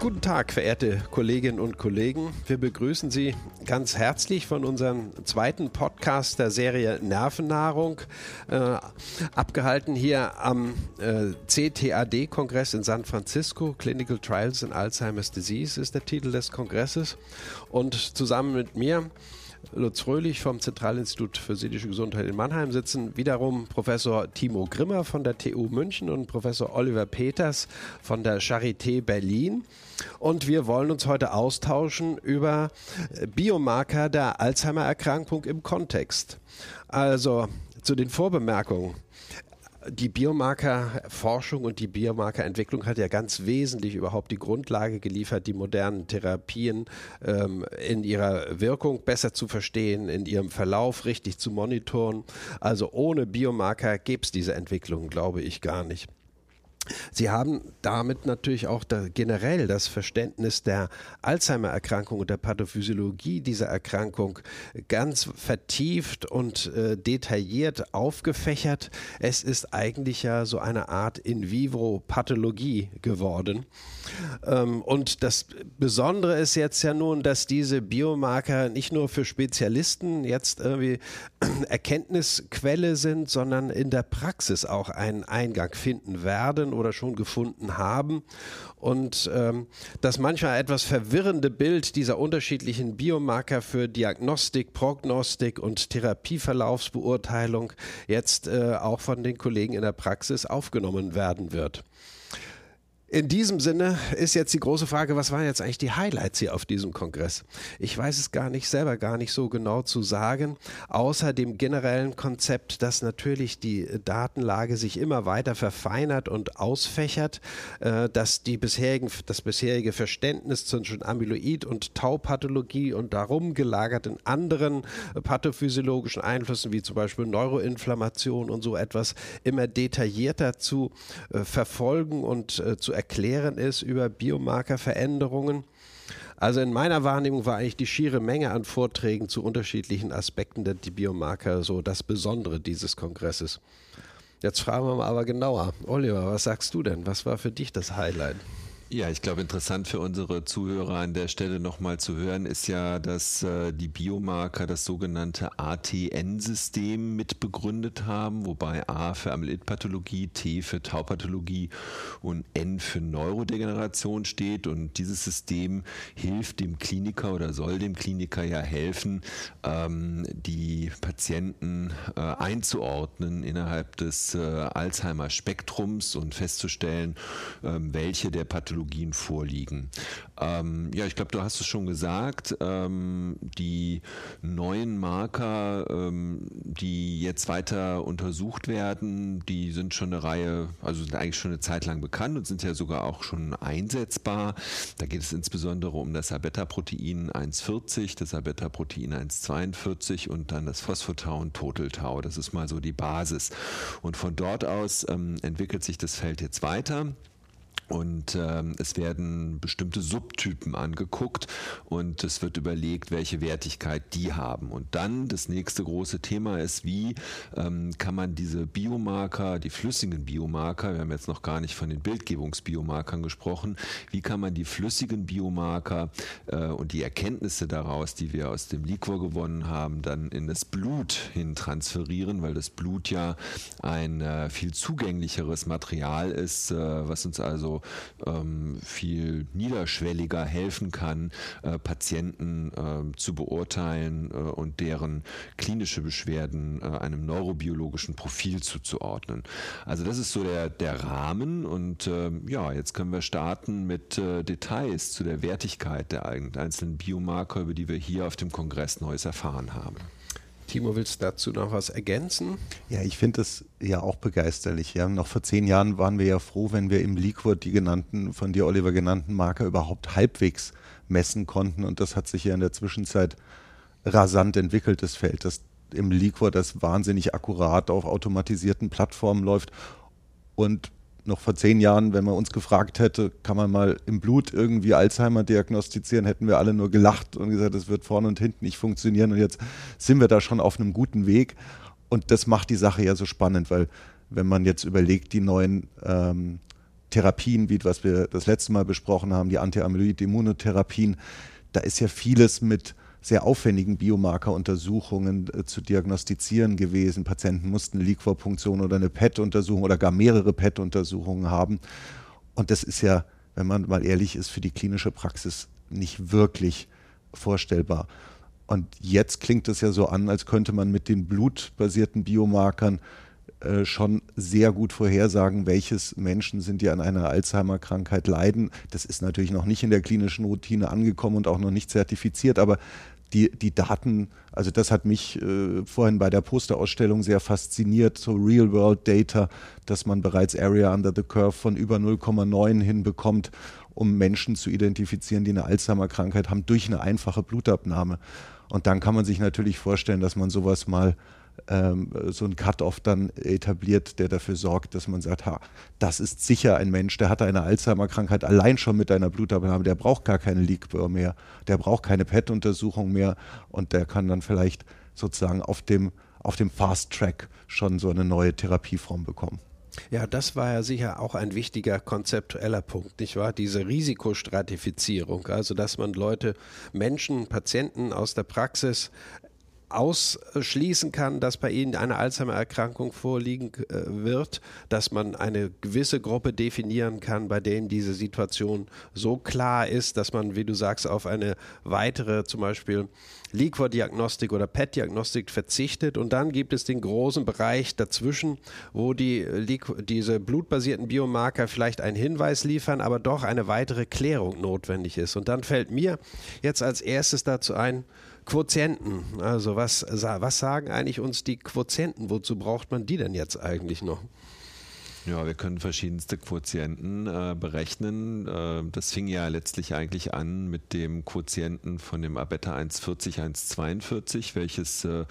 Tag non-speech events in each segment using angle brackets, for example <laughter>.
Guten Tag, verehrte Kolleginnen und Kollegen. Wir begrüßen Sie ganz herzlich von unserem zweiten Podcast der Serie Nervennahrung, äh, abgehalten hier am äh, CTAD-Kongress in San Francisco. Clinical Trials in Alzheimer's Disease ist der Titel des Kongresses. Und zusammen mit mir Lutz Fröhlich vom Zentralinstitut für seelische Gesundheit in Mannheim sitzen wiederum Professor Timo Grimmer von der TU München und Professor Oliver Peters von der Charité Berlin. Und wir wollen uns heute austauschen über Biomarker der Alzheimer-Erkrankung im Kontext. Also zu den Vorbemerkungen die Biomarkerforschung und die Biomarkerentwicklung hat ja ganz wesentlich überhaupt die Grundlage geliefert, die modernen Therapien ähm, in ihrer Wirkung besser zu verstehen, in ihrem Verlauf richtig zu monitoren. Also ohne Biomarker gäbe es diese Entwicklung, glaube ich, gar nicht. Sie haben damit natürlich auch da generell das Verständnis der Alzheimer-Erkrankung und der Pathophysiologie dieser Erkrankung ganz vertieft und äh, detailliert aufgefächert. Es ist eigentlich ja so eine Art In-vivo-Pathologie geworden. Ähm, und das Besondere ist jetzt ja nun, dass diese Biomarker nicht nur für Spezialisten jetzt irgendwie <clears throat> Erkenntnisquelle sind, sondern in der Praxis auch einen Eingang finden werden oder schon gefunden haben. Und ähm, das manchmal etwas verwirrende Bild dieser unterschiedlichen Biomarker für Diagnostik, Prognostik und Therapieverlaufsbeurteilung jetzt äh, auch von den Kollegen in der Praxis aufgenommen werden wird. In diesem Sinne ist jetzt die große Frage, was waren jetzt eigentlich die Highlights hier auf diesem Kongress? Ich weiß es gar nicht selber gar nicht so genau zu sagen, außer dem generellen Konzept, dass natürlich die Datenlage sich immer weiter verfeinert und ausfächert, äh, dass die bisherigen, das bisherige Verständnis zwischen Amyloid- und Taupathologie und darum gelagerten anderen pathophysiologischen Einflüssen, wie zum Beispiel Neuroinflammation und so etwas, immer detaillierter zu äh, verfolgen und äh, zu erklären ist über Biomarkerveränderungen. Also in meiner Wahrnehmung war eigentlich die schiere Menge an Vorträgen zu unterschiedlichen Aspekten der Biomarker so das Besondere dieses Kongresses. Jetzt fragen wir mal aber genauer. Oliver, was sagst du denn? Was war für dich das Highlight? Ja, ich glaube, interessant für unsere Zuhörer an der Stelle nochmal zu hören, ist ja, dass äh, die Biomarker das sogenannte ATN-System mit begründet haben, wobei A für Amyloidpathologie, T für Taupathologie und N für Neurodegeneration steht. Und dieses System hilft dem Kliniker oder soll dem Kliniker ja helfen, ähm, die Patienten äh, einzuordnen innerhalb des äh, Alzheimer-Spektrums und festzustellen, ähm, welche der Pathologien Technologien vorliegen. Ähm, ja, ich glaube, du hast es schon gesagt, ähm, die neuen Marker, ähm, die jetzt weiter untersucht werden, die sind schon eine Reihe, also sind eigentlich schon eine Zeit lang bekannt und sind ja sogar auch schon einsetzbar. Da geht es insbesondere um das Abeta-Protein 1,40, das Abeta-Protein 1,42 und dann das Phosphotau und Totaltau. Das ist mal so die Basis. Und von dort aus ähm, entwickelt sich das Feld jetzt weiter. Und ähm, es werden bestimmte Subtypen angeguckt und es wird überlegt, welche Wertigkeit die haben. Und dann das nächste große Thema ist, wie ähm, kann man diese Biomarker, die flüssigen Biomarker, wir haben jetzt noch gar nicht von den Bildgebungsbiomarkern gesprochen, wie kann man die flüssigen Biomarker äh, und die Erkenntnisse daraus, die wir aus dem Liquor gewonnen haben, dann in das Blut hin transferieren, weil das Blut ja ein äh, viel zugänglicheres Material ist, äh, was uns also ähm, viel niederschwelliger helfen kann, äh, Patienten äh, zu beurteilen äh, und deren klinische Beschwerden äh, einem neurobiologischen Profil zuzuordnen. Also das ist so der, der Rahmen und ähm, ja, jetzt können wir starten mit äh, Details zu der Wertigkeit der einzelnen Biomarker, über die wir hier auf dem Kongress Neues erfahren haben. Timo, willst du dazu noch was ergänzen? Ja, ich finde das ja auch begeisterlich. Ja. Noch vor zehn Jahren waren wir ja froh, wenn wir im Liquid die genannten, von dir Oliver genannten Marker überhaupt halbwegs messen konnten. Und das hat sich ja in der Zwischenzeit rasant entwickelt, das Feld, das im Liquid das wahnsinnig akkurat auf automatisierten Plattformen läuft. Und noch vor zehn Jahren, wenn man uns gefragt hätte, kann man mal im Blut irgendwie Alzheimer diagnostizieren, hätten wir alle nur gelacht und gesagt, das wird vorne und hinten nicht funktionieren. Und jetzt sind wir da schon auf einem guten Weg. Und das macht die Sache ja so spannend, weil wenn man jetzt überlegt, die neuen ähm, Therapien, wie was wir das letzte Mal besprochen haben, die Anti-Amyloid-Immunotherapien, da ist ja vieles mit sehr aufwendigen Biomarkeruntersuchungen äh, zu diagnostizieren gewesen. Patienten mussten Liquorpunktion oder eine PET-Untersuchung oder gar mehrere PET-Untersuchungen haben. Und das ist ja, wenn man mal ehrlich ist, für die klinische Praxis nicht wirklich vorstellbar. Und jetzt klingt es ja so an, als könnte man mit den blutbasierten Biomarkern äh, schon sehr gut vorhersagen, welches Menschen sind, die an einer Alzheimer-Krankheit leiden. Das ist natürlich noch nicht in der klinischen Routine angekommen und auch noch nicht zertifiziert, aber die, die Daten, also das hat mich äh, vorhin bei der Posterausstellung sehr fasziniert, so Real-World-Data, dass man bereits Area Under the Curve von über 0,9 hinbekommt, um Menschen zu identifizieren, die eine Alzheimer-Krankheit haben, durch eine einfache Blutabnahme. Und dann kann man sich natürlich vorstellen, dass man sowas mal ähm, so ein Cut-off dann etabliert, der dafür sorgt, dass man sagt, ha, das ist sicher ein Mensch, der hatte eine Alzheimer-Krankheit allein schon mit einer Blutabnahme, der braucht gar keine Leakbur mehr, der braucht keine PET-Untersuchung mehr und der kann dann vielleicht sozusagen auf dem, auf dem Fast-Track schon so eine neue Therapieform bekommen. Ja, das war ja sicher auch ein wichtiger konzeptueller Punkt, nicht wahr? Diese Risikostratifizierung, also dass man Leute, Menschen, Patienten aus der Praxis ausschließen kann, dass bei ihnen eine Alzheimer-Erkrankung vorliegen äh, wird, dass man eine gewisse Gruppe definieren kann, bei denen diese Situation so klar ist, dass man, wie du sagst, auf eine weitere zum Beispiel Liquor-Diagnostik oder PET-Diagnostik verzichtet. Und dann gibt es den großen Bereich dazwischen, wo die, diese blutbasierten Biomarker vielleicht einen Hinweis liefern, aber doch eine weitere Klärung notwendig ist. Und dann fällt mir jetzt als erstes dazu ein, Quotienten. Also was, was sagen eigentlich uns die Quotienten? Wozu braucht man die denn jetzt eigentlich noch? Ja, wir können verschiedenste Quotienten äh, berechnen. Äh, das fing ja letztlich eigentlich an mit dem Quotienten von dem Abeta 140, 142, welches äh,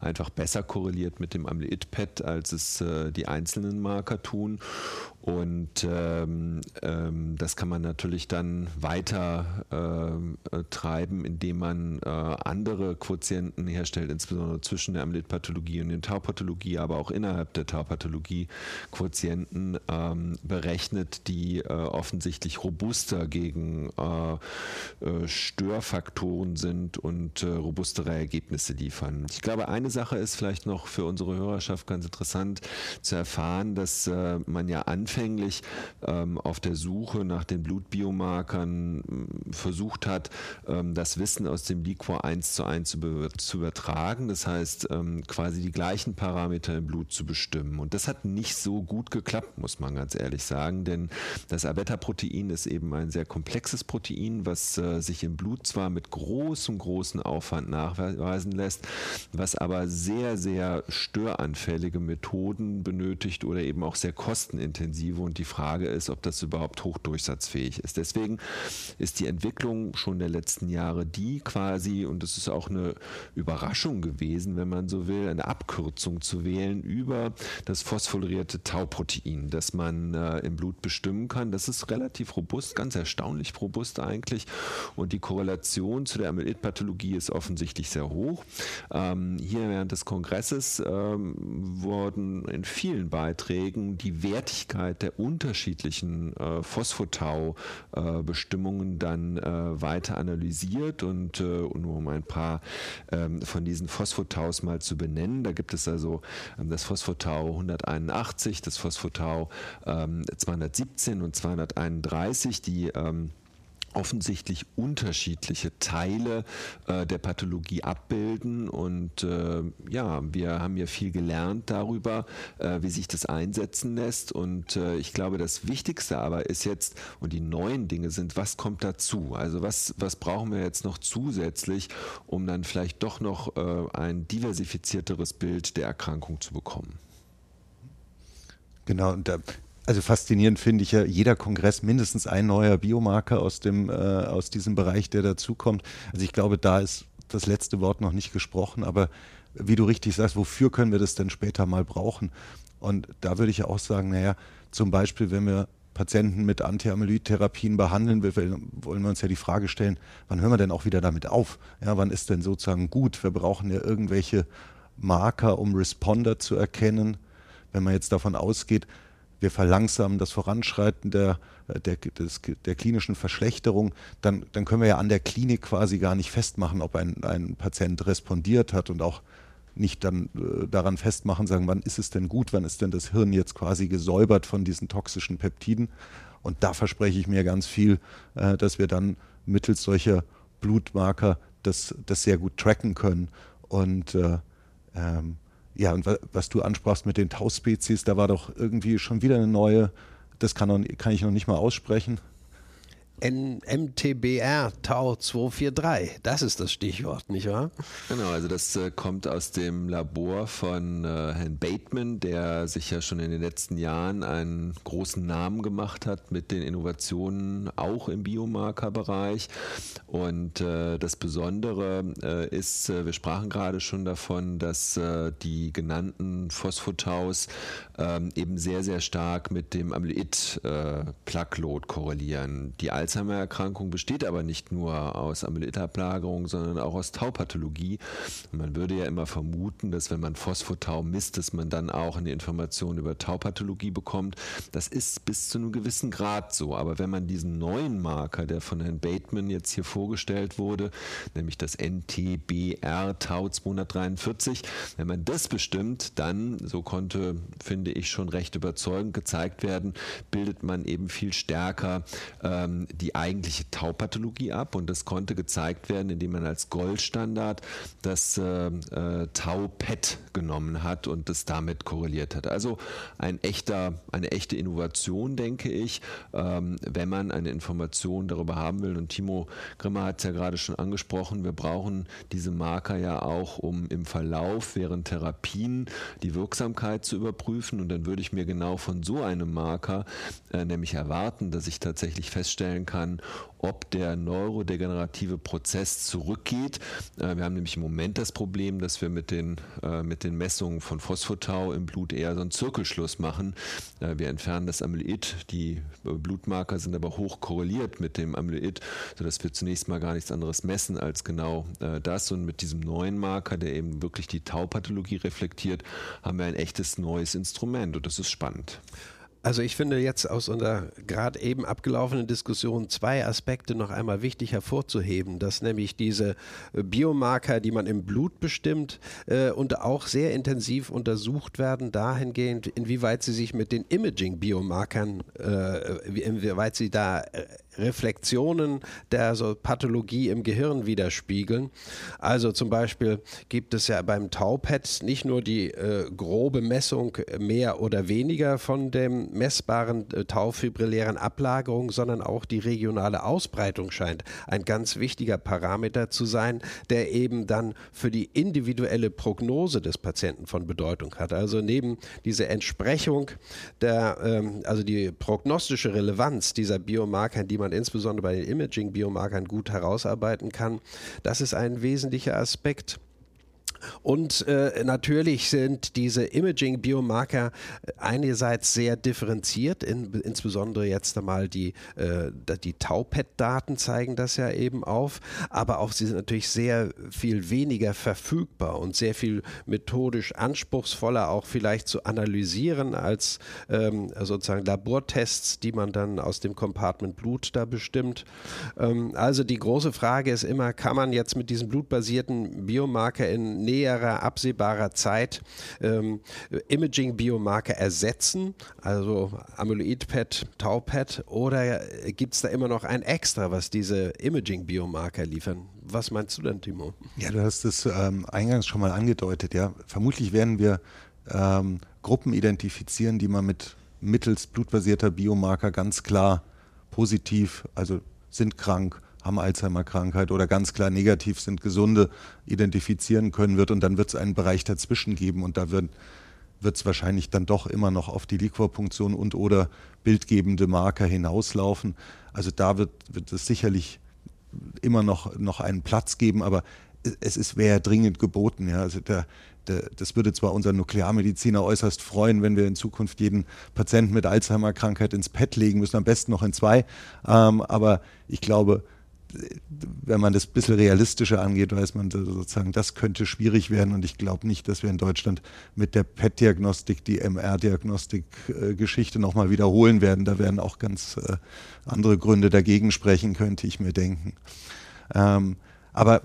einfach besser korreliert mit dem Amyloid-PET, als es äh, die einzelnen Marker tun. Und ähm, ähm, das kann man natürlich dann weiter äh, treiben, indem man äh, andere Quotienten herstellt, insbesondere zwischen der Amyloidpathologie und der Taupathologie, aber auch innerhalb der Taupathologie Quotienten ähm, berechnet, die äh, offensichtlich robuster gegen äh, äh, Störfaktoren sind und äh, robustere Ergebnisse liefern. Ich glaube, eine Sache ist vielleicht noch für unsere Hörerschaft ganz interessant zu erfahren, dass man ja anfängt, anfänglich ähm, auf der Suche nach den Blutbiomarkern ähm, versucht hat, ähm, das Wissen aus dem Liquor eins zu eins zu, zu übertragen. Das heißt, ähm, quasi die gleichen Parameter im Blut zu bestimmen. Und das hat nicht so gut geklappt, muss man ganz ehrlich sagen, denn das Abeta-Protein ist eben ein sehr komplexes Protein, was äh, sich im Blut zwar mit großem, großen Aufwand nachweisen lässt, was aber sehr, sehr störanfällige Methoden benötigt oder eben auch sehr kostenintensiv intensive und die Frage ist, ob das überhaupt hochdurchsatzfähig ist. Deswegen ist die Entwicklung schon der letzten Jahre die quasi, und es ist auch eine Überraschung gewesen, wenn man so will, eine Abkürzung zu wählen über das phosphorierte Tauprotein, das man äh, im Blut bestimmen kann. Das ist relativ robust, ganz erstaunlich robust eigentlich. Und die Korrelation zu der Amyloidpathologie ist offensichtlich sehr hoch. Ähm, hier während des Kongresses ähm, wurden in vielen Beiträgen die Wertigkeit Möglichkeit der unterschiedlichen äh, Phosphotau-Bestimmungen äh, dann äh, weiter analysiert und, äh, nur um ein paar ähm, von diesen Phosphotaus mal zu benennen. Da gibt es also ähm, das Phosphotau 181, das Phosphotau ähm, 217 und 231, die ähm, offensichtlich unterschiedliche Teile äh, der Pathologie abbilden. Und äh, ja, wir haben ja viel gelernt darüber, äh, wie sich das einsetzen lässt. Und äh, ich glaube, das Wichtigste aber ist jetzt, und die neuen Dinge sind, was kommt dazu? Also was, was brauchen wir jetzt noch zusätzlich, um dann vielleicht doch noch äh, ein diversifizierteres Bild der Erkrankung zu bekommen? Genau, und da also faszinierend finde ich ja jeder Kongress mindestens ein neuer Biomarker aus dem äh, aus diesem Bereich, der dazukommt. Also ich glaube, da ist das letzte Wort noch nicht gesprochen, aber wie du richtig sagst, wofür können wir das denn später mal brauchen? Und da würde ich ja auch sagen, naja, zum Beispiel, wenn wir Patienten mit Antiamyloid-Therapien behandeln, wir, wollen wir uns ja die Frage stellen, wann hören wir denn auch wieder damit auf? Ja, wann ist denn sozusagen gut? Wir brauchen ja irgendwelche Marker, um Responder zu erkennen. Wenn man jetzt davon ausgeht, wir verlangsamen das Voranschreiten der, der, des, der klinischen Verschlechterung, dann, dann können wir ja an der Klinik quasi gar nicht festmachen, ob ein, ein Patient respondiert hat und auch nicht dann äh, daran festmachen, sagen, wann ist es denn gut, wann ist denn das Hirn jetzt quasi gesäubert von diesen toxischen Peptiden. Und da verspreche ich mir ganz viel, äh, dass wir dann mittels solcher Blutmarker das, das sehr gut tracken können. Und äh, ähm, ja, und was du ansprachst mit den Tau-Spezies, da war doch irgendwie schon wieder eine neue, das kann, noch, kann ich noch nicht mal aussprechen. MTBR Tau 243. Das ist das Stichwort, nicht wahr? Genau, also das äh, kommt aus dem Labor von äh, Herrn Bateman, der sich ja schon in den letzten Jahren einen großen Namen gemacht hat mit den Innovationen auch im Biomarkerbereich. Und äh, das Besondere äh, ist, äh, wir sprachen gerade schon davon, dass äh, die genannten Phosphotaus ähm, eben sehr, sehr stark mit dem Amyloid-Plaque-Load korrelieren. Die Alzheimer-Erkrankung besteht aber nicht nur aus Amyloidablagerung, sondern auch aus Taupathologie. man würde ja immer vermuten, dass wenn man Phosphotau misst, dass man dann auch eine Information über Taupathologie bekommt. Das ist bis zu einem gewissen Grad so. Aber wenn man diesen neuen Marker, der von Herrn Bateman jetzt hier vorgestellt wurde, nämlich das NTBR Tau 243, wenn man das bestimmt, dann, so konnte, finde ich, schon recht überzeugend gezeigt werden, bildet man eben viel stärker ähm, die eigentliche Taupathologie ab und das konnte gezeigt werden, indem man als Goldstandard das äh, äh, Tau-PET genommen hat und das damit korreliert hat. Also ein echter, eine echte Innovation, denke ich, ähm, wenn man eine Information darüber haben will. Und Timo Grimmer hat es ja gerade schon angesprochen, wir brauchen diese Marker ja auch, um im Verlauf während Therapien die Wirksamkeit zu überprüfen. Und dann würde ich mir genau von so einem Marker äh, nämlich erwarten, dass ich tatsächlich feststellen kann, ob der neurodegenerative Prozess zurückgeht. Äh, wir haben nämlich im Moment das Problem, dass wir mit den, äh, mit den Messungen von Phosphotau im Blut eher so einen Zirkelschluss machen. Äh, wir entfernen das Amyloid, die Blutmarker sind aber hoch korreliert mit dem Amyloid, sodass wir zunächst mal gar nichts anderes messen als genau das. Und mit diesem neuen Marker, der eben wirklich die Taupathologie reflektiert, haben wir ein echtes neues Instrument und das ist spannend. Also ich finde jetzt aus unserer gerade eben abgelaufenen Diskussion zwei Aspekte noch einmal wichtig hervorzuheben, dass nämlich diese äh, Biomarker, die man im Blut bestimmt äh, und auch sehr intensiv untersucht werden, dahingehend, inwieweit sie sich mit den Imaging-Biomarkern, äh, inwieweit sie da äh, Reflexionen der so Pathologie im Gehirn widerspiegeln. Also zum Beispiel gibt es ja beim Taupet nicht nur die äh, grobe Messung mehr oder weniger von dem messbaren äh, taufibrillären Ablagerung, sondern auch die regionale Ausbreitung scheint ein ganz wichtiger Parameter zu sein, der eben dann für die individuelle Prognose des Patienten von Bedeutung hat. Also neben dieser Entsprechung der, ähm, also die prognostische Relevanz dieser Biomarker, die man insbesondere bei den Imaging-Biomarkern gut herausarbeiten kann. Das ist ein wesentlicher Aspekt. Und äh, natürlich sind diese Imaging-Biomarker einerseits sehr differenziert, in, insbesondere jetzt einmal die, äh, die Tau-PET-Daten zeigen das ja eben auf, aber auch sie sind natürlich sehr viel weniger verfügbar und sehr viel methodisch anspruchsvoller auch vielleicht zu analysieren als ähm, sozusagen Labortests, die man dann aus dem Compartment Blut da bestimmt. Ähm, also die große Frage ist immer, kann man jetzt mit diesen blutbasierten Biomarker in näherer, absehbarer Zeit ähm, Imaging-Biomarker ersetzen, also Amyloid-PET, Tau-PET, oder gibt es da immer noch ein Extra, was diese Imaging-Biomarker liefern? Was meinst du denn, Timo? Ja, du hast es ähm, eingangs schon mal angedeutet, ja. Vermutlich werden wir ähm, Gruppen identifizieren, die man mit mittels blutbasierter Biomarker ganz klar positiv, also sind krank, haben Alzheimer-Krankheit oder ganz klar negativ sind, gesunde identifizieren können wird. Und dann wird es einen Bereich dazwischen geben und da wird es wahrscheinlich dann doch immer noch auf die Liquorpunktion und oder bildgebende Marker hinauslaufen. Also da wird, wird es sicherlich immer noch, noch einen Platz geben, aber es ist, wäre dringend geboten. Ja. Also der, das würde zwar unser Nuklearmediziner äußerst freuen, wenn wir in Zukunft jeden Patienten mit Alzheimer-Krankheit ins Pad legen müssen, am besten noch in zwei. Ähm, aber ich glaube, wenn man das ein bisschen realistischer angeht, weiß man sozusagen, das könnte schwierig werden. Und ich glaube nicht, dass wir in Deutschland mit der PET-Diagnostik die MR-Diagnostik-Geschichte nochmal wiederholen werden. Da werden auch ganz äh, andere Gründe dagegen sprechen, könnte ich mir denken. Ähm, aber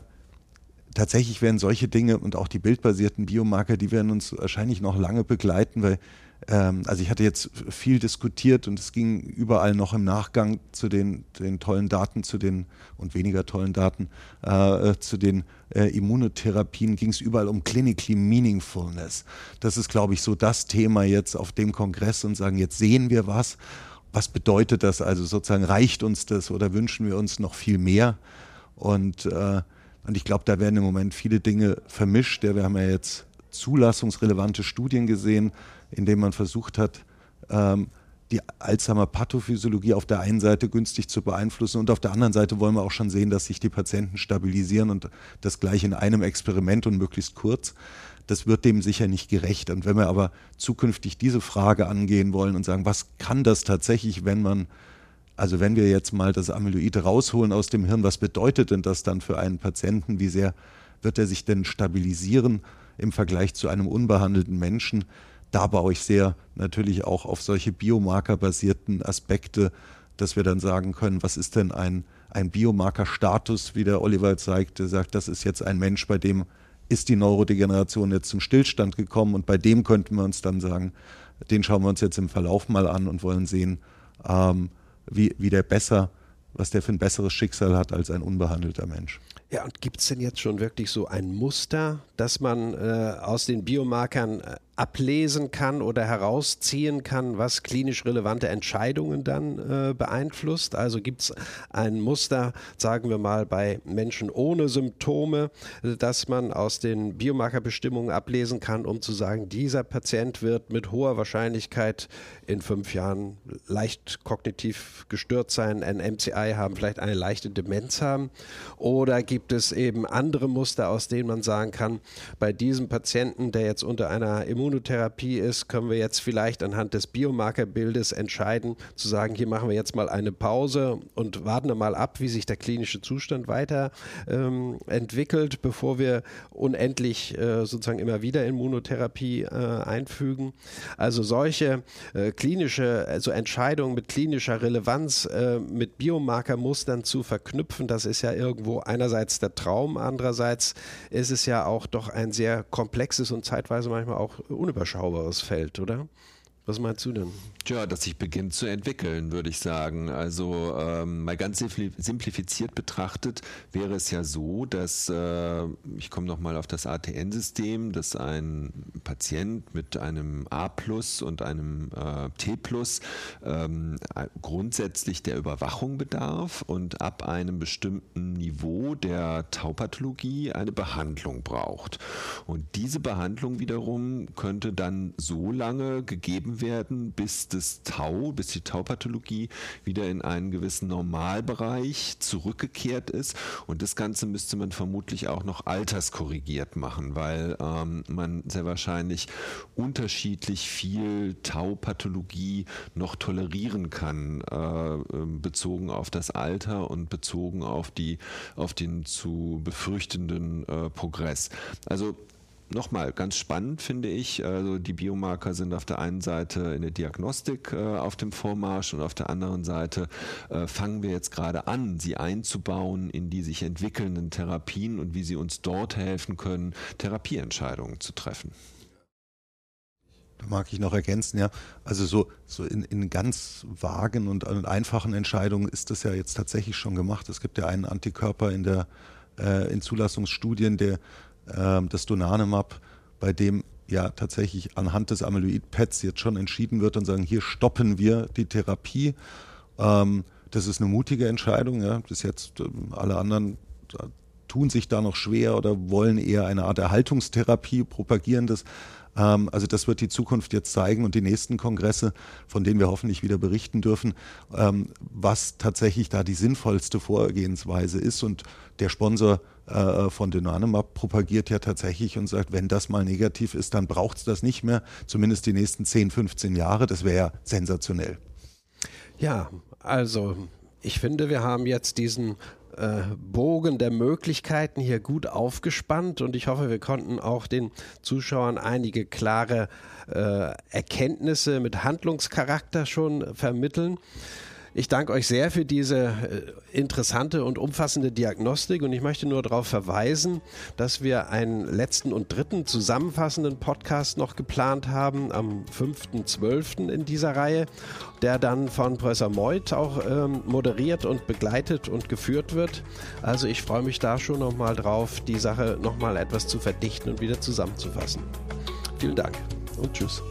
tatsächlich werden solche Dinge und auch die bildbasierten Biomarker, die werden uns wahrscheinlich noch lange begleiten, weil also ich hatte jetzt viel diskutiert und es ging überall noch im Nachgang zu den, den tollen Daten, zu den und weniger tollen Daten, äh, zu den äh, Immunotherapien, ging es überall um Clinically Meaningfulness. Das ist, glaube ich, so das Thema jetzt auf dem Kongress und sagen, jetzt sehen wir was. Was bedeutet das also sozusagen? Reicht uns das oder wünschen wir uns noch viel mehr? Und, äh, und ich glaube, da werden im Moment viele Dinge vermischt. Ja, wir haben ja jetzt zulassungsrelevante Studien gesehen, indem man versucht hat, ähm, die Alzheimer-Pathophysiologie auf der einen Seite günstig zu beeinflussen und auf der anderen Seite wollen wir auch schon sehen, dass sich die Patienten stabilisieren und das gleich in einem Experiment und möglichst kurz. Das wird dem sicher nicht gerecht. Und wenn wir aber zukünftig diese Frage angehen wollen und sagen, was kann das tatsächlich, wenn man, also wenn wir jetzt mal das Amyloid rausholen aus dem Hirn, was bedeutet denn das dann für einen Patienten? Wie sehr wird er sich denn stabilisieren im Vergleich zu einem unbehandelten Menschen? da baue ich sehr natürlich auch auf solche biomarkerbasierten Aspekte, dass wir dann sagen können, was ist denn ein, ein Biomarkerstatus, wie der Oliver zeigt, der sagt, das ist jetzt ein Mensch, bei dem ist die Neurodegeneration jetzt zum Stillstand gekommen und bei dem könnten wir uns dann sagen, den schauen wir uns jetzt im Verlauf mal an und wollen sehen, ähm, wie, wie der besser, was der für ein besseres Schicksal hat als ein unbehandelter Mensch. Ja, und gibt es denn jetzt schon wirklich so ein Muster, dass man äh, aus den Biomarkern äh, ablesen kann oder herausziehen kann, was klinisch relevante Entscheidungen dann äh, beeinflusst. Also gibt es ein Muster, sagen wir mal, bei Menschen ohne Symptome, dass man aus den Biomarkerbestimmungen ablesen kann, um zu sagen, dieser Patient wird mit hoher Wahrscheinlichkeit in fünf Jahren leicht kognitiv gestört sein, ein MCI haben, vielleicht eine leichte Demenz haben. Oder gibt es eben andere Muster, aus denen man sagen kann, bei diesem Patienten, der jetzt unter einer Immun Immunotherapie ist, können wir jetzt vielleicht anhand des Biomarkerbildes entscheiden, zu sagen, hier machen wir jetzt mal eine Pause und warten mal ab, wie sich der klinische Zustand weiter ähm, entwickelt, bevor wir unendlich äh, sozusagen immer wieder Immunotherapie äh, einfügen. Also solche äh, klinische, also Entscheidungen mit klinischer Relevanz, äh, mit Biomarkermustern zu verknüpfen, das ist ja irgendwo einerseits der Traum, andererseits ist es ja auch doch ein sehr komplexes und zeitweise manchmal auch unüberschaubares Feld, oder? Was meinst du denn? Ja, dass sich beginnt zu entwickeln, würde ich sagen. Also ähm, mal ganz simplifiziert betrachtet wäre es ja so, dass äh, ich komme noch mal auf das ATN-System, dass ein Patient mit einem A plus und einem äh, T plus ähm, grundsätzlich der Überwachung bedarf und ab einem bestimmten Niveau der Taupathologie eine Behandlung braucht. Und diese Behandlung wiederum könnte dann so lange gegeben werden, bis das Tau, bis die Taupathologie wieder in einen gewissen Normalbereich zurückgekehrt ist. Und das Ganze müsste man vermutlich auch noch alterskorrigiert machen, weil ähm, man sehr wahrscheinlich unterschiedlich viel Taupathologie noch tolerieren kann, äh, ähm, bezogen auf das Alter und bezogen auf, die, auf den zu befürchtenden äh, Progress. Also nochmal ganz spannend finde ich. Also die Biomarker sind auf der einen Seite in der Diagnostik äh, auf dem Vormarsch und auf der anderen Seite äh, fangen wir jetzt gerade an, sie einzubauen in die sich entwickelnden Therapien und wie sie uns dort helfen können, Therapieentscheidungen zu treffen. Da mag ich noch ergänzen, ja. Also so, so in, in ganz vagen und, und einfachen Entscheidungen ist das ja jetzt tatsächlich schon gemacht. Es gibt ja einen Antikörper in der äh, in Zulassungsstudien, der das Donanemab, bei dem ja tatsächlich anhand des Amyloid-Pads jetzt schon entschieden wird und sagen, hier stoppen wir die Therapie. Ähm, das ist eine mutige Entscheidung. Ja. Bis jetzt ähm, alle anderen tun sich da noch schwer oder wollen eher eine Art Erhaltungstherapie propagieren. Das ähm, also das wird die Zukunft jetzt zeigen und die nächsten Kongresse, von denen wir hoffentlich wieder berichten dürfen, ähm, was tatsächlich da die sinnvollste Vorgehensweise ist. Und der Sponsor äh, von Dynanimab propagiert ja tatsächlich und sagt, wenn das mal negativ ist, dann braucht es das nicht mehr, zumindest die nächsten 10, 15 Jahre. Das wäre ja sensationell. Ja, also ich finde, wir haben jetzt diesen äh, Bogen der Möglichkeiten hier gut aufgespannt und ich hoffe, wir konnten auch den Zuschauern einige klare äh, Erkenntnisse mit Handlungscharakter schon vermitteln. Ich danke euch sehr für diese äh, interessante und umfassende Diagnostik und ich möchte nur darauf verweisen, dass wir einen letzten und dritten zusammenfassenden Podcast noch geplant haben am 5.12. in dieser Reihe, der dann von Professor Meuth auch ähm, moderiert und begleitet und geführt wird. Also ich freue mich da schon nochmal drauf, die Sache nochmal etwas zu verdichten und wieder zusammenzufassen. Vielen Dank und tschüss.